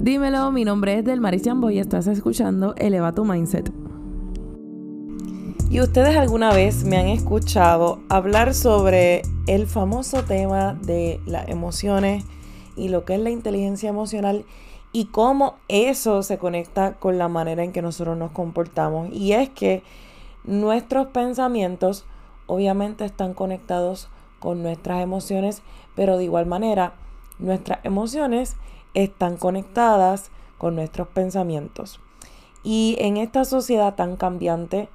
Dímelo, mi nombre es Del Chambo y estás escuchando Eleva tu Mindset. ¿Y ustedes alguna vez me han escuchado hablar sobre el famoso tema de las emociones y lo que es la inteligencia emocional y cómo eso se conecta con la manera en que nosotros nos comportamos? Y es que nuestros pensamientos obviamente están conectados con nuestras emociones, pero de igual manera nuestras emociones están conectadas con nuestros pensamientos. Y en esta sociedad tan cambiante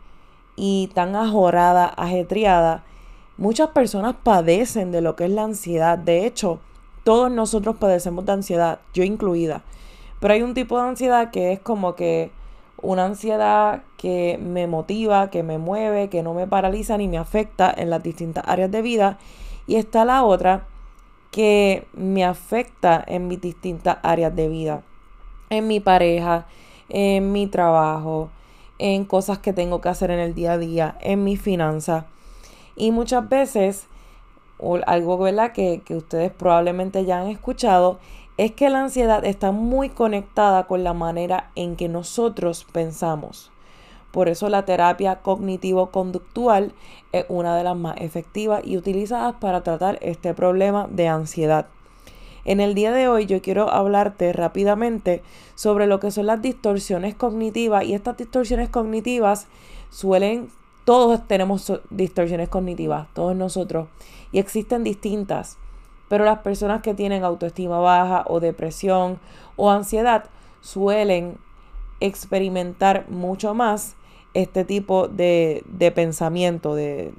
y tan ajorada, ajetreada, muchas personas padecen de lo que es la ansiedad. De hecho, todos nosotros padecemos de ansiedad, yo incluida. Pero hay un tipo de ansiedad que es como que una ansiedad que me motiva, que me mueve, que no me paraliza ni me afecta en las distintas áreas de vida. Y está la otra que me afecta en mis distintas áreas de vida, en mi pareja, en mi trabajo, en cosas que tengo que hacer en el día a día, en mi finanzas. Y muchas veces, algo ¿verdad? Que, que ustedes probablemente ya han escuchado, es que la ansiedad está muy conectada con la manera en que nosotros pensamos. Por eso la terapia cognitivo-conductual es una de las más efectivas y utilizadas para tratar este problema de ansiedad. En el día de hoy yo quiero hablarte rápidamente sobre lo que son las distorsiones cognitivas y estas distorsiones cognitivas suelen, todos tenemos distorsiones cognitivas, todos nosotros, y existen distintas, pero las personas que tienen autoestima baja o depresión o ansiedad suelen experimentar mucho más este tipo de, pensamiento, de,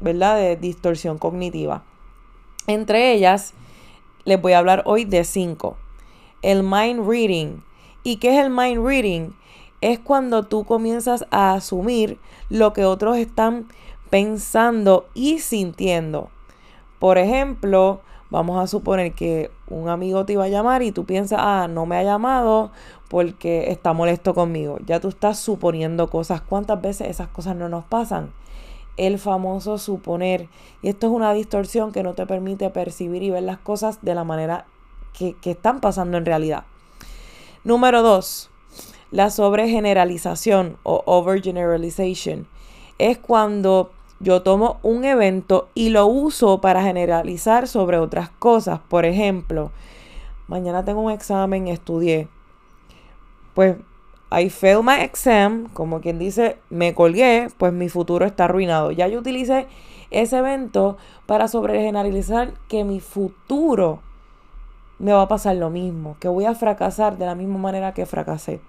¿verdad? De distorsión cognitiva. Entre ellas, les voy a hablar hoy de cinco. El mind reading. ¿Y qué es el mind reading? Es cuando tú comienzas a asumir lo que otros están pensando y sintiendo. Por ejemplo, vamos a suponer que un amigo te iba a llamar y tú piensas, ah, no me ha llamado porque está molesto conmigo. Ya tú estás suponiendo cosas. ¿Cuántas veces esas cosas no nos pasan? El famoso suponer. Y esto es una distorsión que no te permite percibir y ver las cosas de la manera que, que están pasando en realidad. Número dos, la sobregeneralización o overgeneralization. Es cuando yo tomo un evento y lo uso para generalizar sobre otras cosas. Por ejemplo, mañana tengo un examen, estudié pues I failed my exam, como quien dice, me colgué, pues mi futuro está arruinado. Ya yo utilicé ese evento para sobregeneralizar que mi futuro me va a pasar lo mismo, que voy a fracasar de la misma manera que fracasé.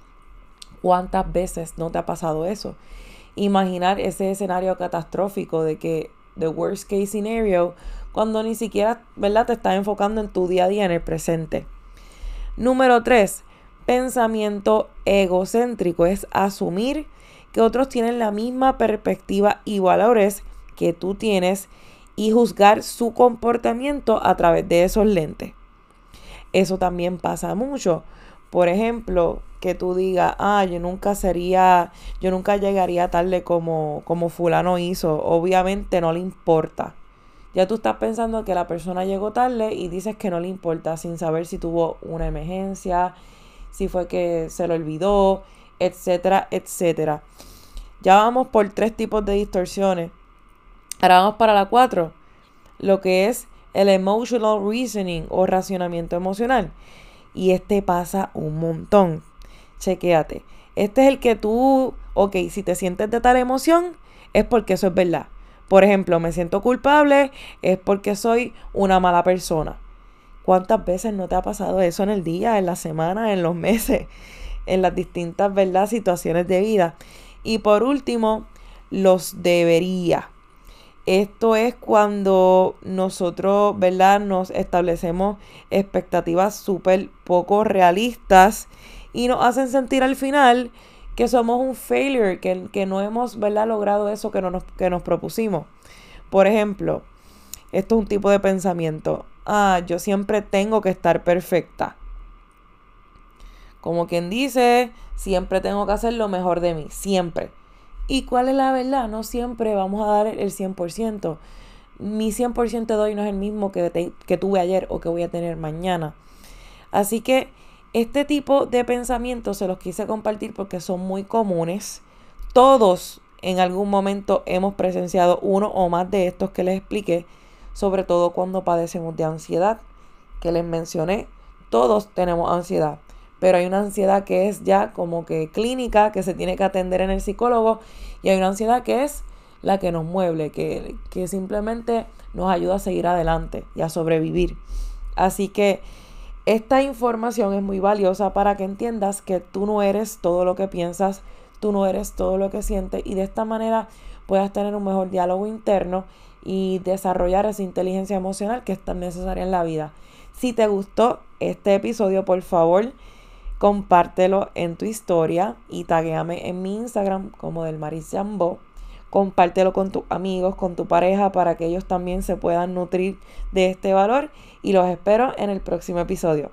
¿Cuántas veces no te ha pasado eso? Imaginar ese escenario catastrófico de que the worst case scenario, cuando ni siquiera, ¿verdad? Te estás enfocando en tu día a día, en el presente. Número 3 pensamiento egocéntrico, es asumir que otros tienen la misma perspectiva y valores que tú tienes y juzgar su comportamiento a través de esos lentes. Eso también pasa mucho. Por ejemplo, que tú digas, ah, yo nunca sería, yo nunca llegaría tarde como, como fulano hizo. Obviamente no le importa. Ya tú estás pensando que la persona llegó tarde y dices que no le importa sin saber si tuvo una emergencia, si fue que se lo olvidó, etcétera, etcétera. Ya vamos por tres tipos de distorsiones. Ahora vamos para la cuatro, lo que es el emotional reasoning o racionamiento emocional. Y este pasa un montón. Chequéate. Este es el que tú, ok, si te sientes de tal emoción, es porque eso es verdad. Por ejemplo, me siento culpable, es porque soy una mala persona. ¿Cuántas veces no te ha pasado eso en el día, en la semana, en los meses, en las distintas ¿verdad? situaciones de vida? Y por último, los debería. Esto es cuando nosotros, ¿verdad? Nos establecemos expectativas súper poco realistas y nos hacen sentir al final que somos un failure, que, que no hemos, ¿verdad? Logrado eso que, nos, que nos propusimos. Por ejemplo, esto es un tipo de pensamiento ah, yo siempre tengo que estar perfecta. Como quien dice, siempre tengo que hacer lo mejor de mí, siempre. ¿Y cuál es la verdad? No siempre vamos a dar el 100%. Mi 100% de hoy no es el mismo que, que tuve ayer o que voy a tener mañana. Así que Este tipo de pensamientos se los quise compartir porque son muy comunes. Todos en algún momento hemos presenciado uno o más de estos que les expliqué, sobre todo cuando padecemos de ansiedad, que les mencioné. Todos tenemos ansiedad, pero hay una ansiedad que es ya como que clínica, que se tiene que atender en el psicólogo, y hay una ansiedad que es la que nos mueble, que, que simplemente nos ayuda a seguir adelante y a sobrevivir. Así que esta información es muy valiosa para que entiendas que tú no eres todo lo que piensas, tú no eres todo lo que sientes y de esta manera puedas tener un mejor diálogo interno y desarrollar esa inteligencia emocional que es tan necesaria en la vida. Si te gustó este episodio, por favor, compártelo en tu historia y taguéame en mi Instagram como del Jambo. Compártelo con tus amigos, con tu pareja, para que ellos también se puedan nutrir de este valor. Y los espero en el próximo episodio.